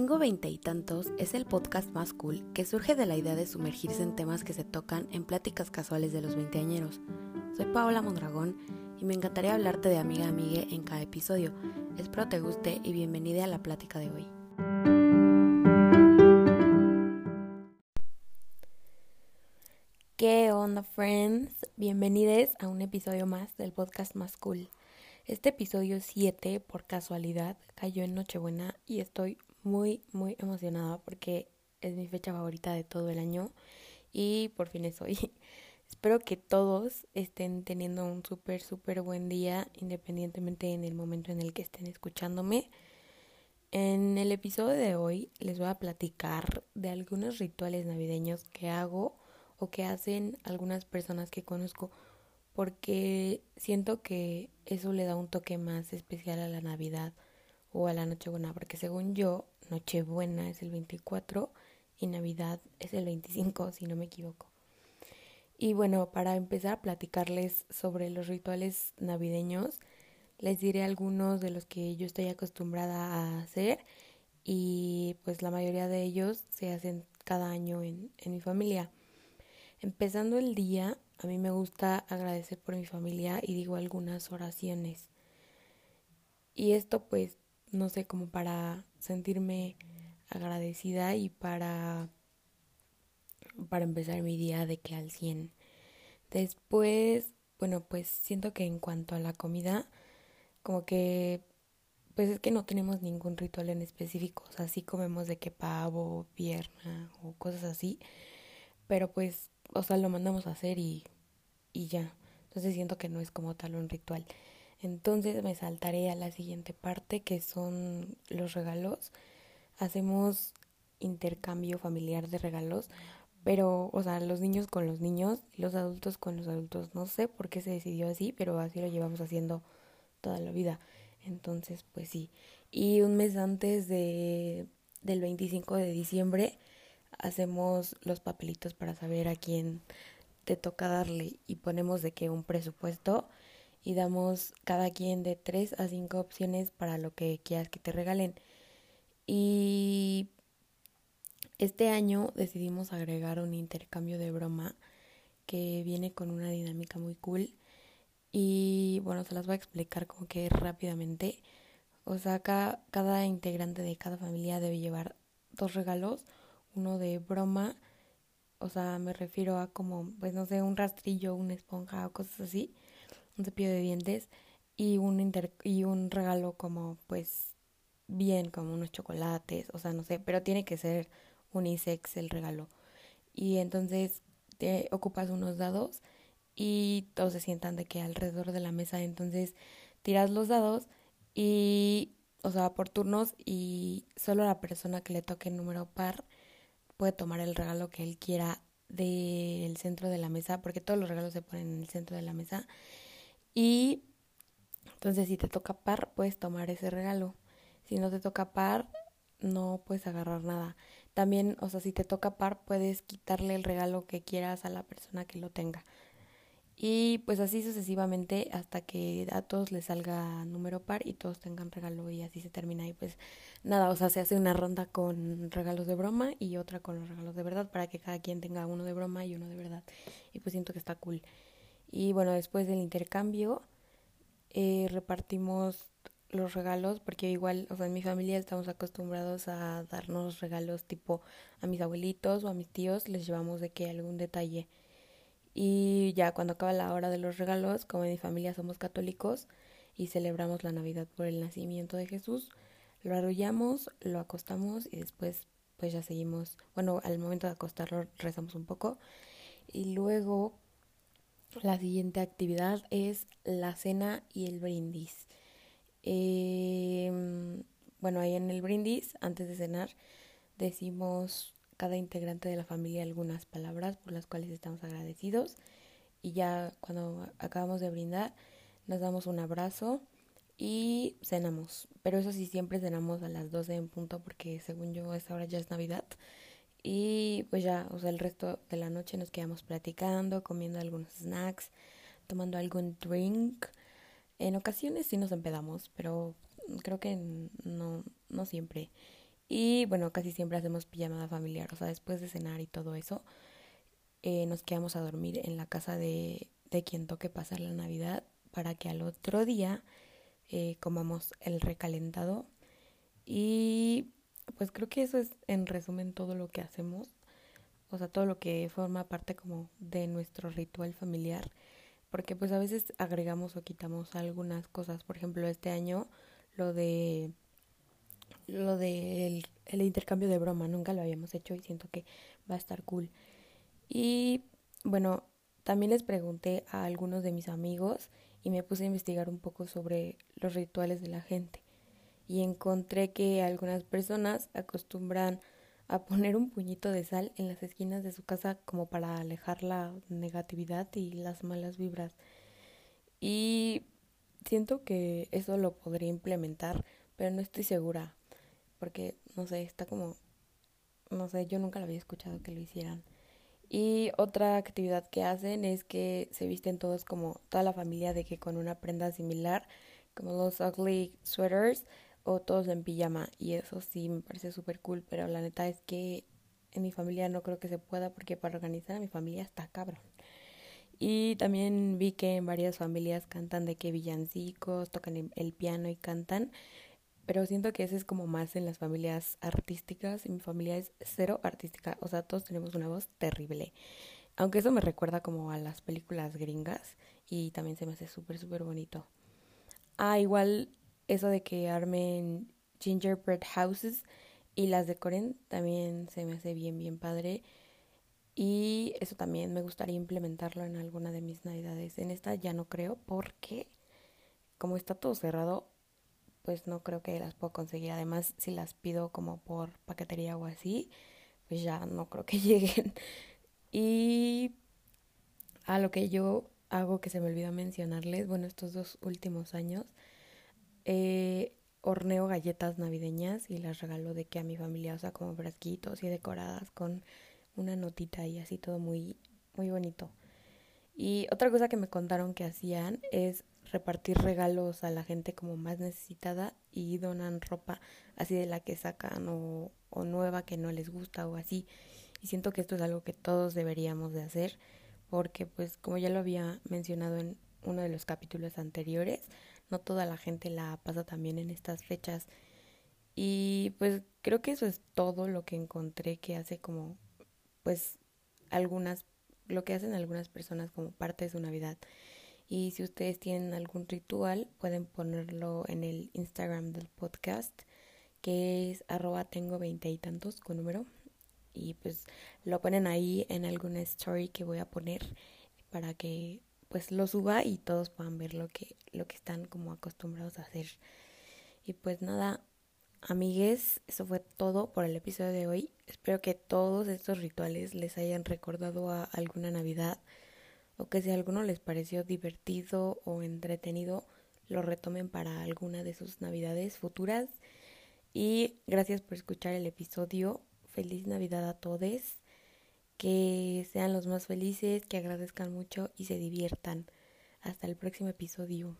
Tengo veinte y tantos es el podcast más cool que surge de la idea de sumergirse en temas que se tocan en pláticas casuales de los veinteañeros. Soy Paola Mondragón y me encantaría hablarte de amiga a amiga en cada episodio. Espero te guste y bienvenida a la plática de hoy. ¿Qué onda, friends? Bienvenidos a un episodio más del podcast más cool. Este episodio 7, por casualidad, cayó en Nochebuena y estoy muy, muy emocionada porque es mi fecha favorita de todo el año y por fin es hoy. Espero que todos estén teniendo un súper, súper buen día, independientemente en el momento en el que estén escuchándome. En el episodio de hoy les voy a platicar de algunos rituales navideños que hago o que hacen algunas personas que conozco porque siento que eso le da un toque más especial a la Navidad o a la Nochebuena, porque según yo, Nochebuena es el 24 y Navidad es el 25, si no me equivoco. Y bueno, para empezar a platicarles sobre los rituales navideños, les diré algunos de los que yo estoy acostumbrada a hacer y pues la mayoría de ellos se hacen cada año en, en mi familia. Empezando el día, a mí me gusta agradecer por mi familia y digo algunas oraciones. Y esto pues, no sé, como para sentirme agradecida y para, para empezar mi día de que al 100. Después, bueno, pues siento que en cuanto a la comida, como que, pues es que no tenemos ningún ritual en específico. O sea, sí comemos de que pavo, pierna o cosas así. Pero pues o sea, lo mandamos a hacer y, y ya. Entonces siento que no es como tal un ritual. Entonces me saltaré a la siguiente parte que son los regalos. Hacemos intercambio familiar de regalos, pero, o sea, los niños con los niños los adultos con los adultos. No sé por qué se decidió así, pero así lo llevamos haciendo toda la vida. Entonces, pues sí. Y un mes antes de, del 25 de diciembre hacemos los papelitos para saber a quién te toca darle y ponemos de que un presupuesto y damos cada quien de tres a cinco opciones para lo que quieras que te regalen. Y este año decidimos agregar un intercambio de broma que viene con una dinámica muy cool. Y bueno, se las voy a explicar como que rápidamente. O sea, cada integrante de cada familia debe llevar dos regalos uno de broma, o sea, me refiero a como, pues no sé, un rastrillo, una esponja o cosas así, un cepillo de dientes y un inter y un regalo como pues bien, como unos chocolates, o sea, no sé, pero tiene que ser unisex el regalo. Y entonces te ocupas unos dados y todos se sientan de que alrededor de la mesa, entonces tiras los dados y, o sea, por turnos y solo la persona que le toque el número par puede tomar el regalo que él quiera del centro de la mesa, porque todos los regalos se ponen en el centro de la mesa. Y entonces si te toca par, puedes tomar ese regalo. Si no te toca par, no puedes agarrar nada. También, o sea, si te toca par, puedes quitarle el regalo que quieras a la persona que lo tenga. Y pues así sucesivamente hasta que a todos les salga número par y todos tengan regalo y así se termina. Y pues nada, o sea, se hace una ronda con regalos de broma y otra con los regalos de verdad para que cada quien tenga uno de broma y uno de verdad. Y pues siento que está cool. Y bueno, después del intercambio eh, repartimos los regalos porque igual, o sea, en mi familia estamos acostumbrados a darnos regalos tipo a mis abuelitos o a mis tíos les llevamos de que algún detalle. Y ya cuando acaba la hora de los regalos, como en mi familia somos católicos y celebramos la Navidad por el nacimiento de Jesús, lo arrullamos, lo acostamos y después pues ya seguimos, bueno, al momento de acostarlo rezamos un poco. Y luego la siguiente actividad es la cena y el brindis. Eh, bueno, ahí en el brindis, antes de cenar, decimos cada integrante de la familia algunas palabras por las cuales estamos agradecidos y ya cuando acabamos de brindar nos damos un abrazo y cenamos. Pero eso sí, siempre cenamos a las 12 en punto porque según yo esa hora ya es Navidad. Y pues ya, o sea, el resto de la noche nos quedamos platicando, comiendo algunos snacks, tomando algún drink. En ocasiones sí nos empedamos, pero creo que no, no siempre. Y bueno, casi siempre hacemos pijamada familiar, o sea, después de cenar y todo eso, eh, nos quedamos a dormir en la casa de, de quien toque pasar la Navidad para que al otro día eh, comamos el recalentado. Y pues creo que eso es en resumen todo lo que hacemos, o sea, todo lo que forma parte como de nuestro ritual familiar, porque pues a veces agregamos o quitamos algunas cosas, por ejemplo, este año lo de lo del el intercambio de broma, nunca lo habíamos hecho y siento que va a estar cool. Y bueno, también les pregunté a algunos de mis amigos y me puse a investigar un poco sobre los rituales de la gente. Y encontré que algunas personas acostumbran a poner un puñito de sal en las esquinas de su casa como para alejar la negatividad y las malas vibras. Y siento que eso lo podría implementar, pero no estoy segura, porque no sé, está como, no sé, yo nunca lo había escuchado que lo hicieran. Y otra actividad que hacen es que se visten todos como toda la familia de que con una prenda similar, como los ugly sweaters todos en pijama. Y eso sí me parece súper cool, pero la neta es que en mi familia no creo que se pueda porque para organizar a mi familia está cabrón. Y también vi que en varias familias cantan de que villancicos, tocan el piano y cantan pero siento que ese es como más en las familias artísticas y mi familia es cero artística, o sea, todos tenemos una voz terrible. Aunque eso me recuerda como a las películas gringas y también se me hace súper, súper bonito. Ah, igual eso de que armen gingerbread houses y las decoren también se me hace bien, bien padre. Y eso también me gustaría implementarlo en alguna de mis navidades. En esta ya no creo porque como está todo cerrado, pues no creo que las puedo conseguir. Además, si las pido como por paquetería o así, pues ya no creo que lleguen. Y a lo que yo hago que se me olvidó mencionarles, bueno, estos dos últimos años, eh, horneo galletas navideñas y las regalo de que a mi familia, o sea, como frasquitos y decoradas con una notita y así todo muy, muy bonito. Y otra cosa que me contaron que hacían es repartir regalos a la gente como más necesitada y donan ropa así de la que sacan o, o nueva que no les gusta o así. Y siento que esto es algo que todos deberíamos de hacer porque pues como ya lo había mencionado en uno de los capítulos anteriores, no toda la gente la pasa también en estas fechas. Y pues creo que eso es todo lo que encontré que hace como pues algunas lo que hacen algunas personas como parte de su Navidad. Y si ustedes tienen algún ritual, pueden ponerlo en el Instagram del podcast, que es arroba tengo veinte y tantos con número. Y pues lo ponen ahí en alguna story que voy a poner para que pues lo suba y todos puedan ver lo que, lo que están como acostumbrados a hacer. Y pues nada, amigues, eso fue todo por el episodio de hoy. Espero que todos estos rituales les hayan recordado a alguna Navidad o que si alguno les pareció divertido o entretenido, lo retomen para alguna de sus navidades futuras. Y gracias por escuchar el episodio. Feliz Navidad a todos. Que sean los más felices, que agradezcan mucho y se diviertan. Hasta el próximo episodio.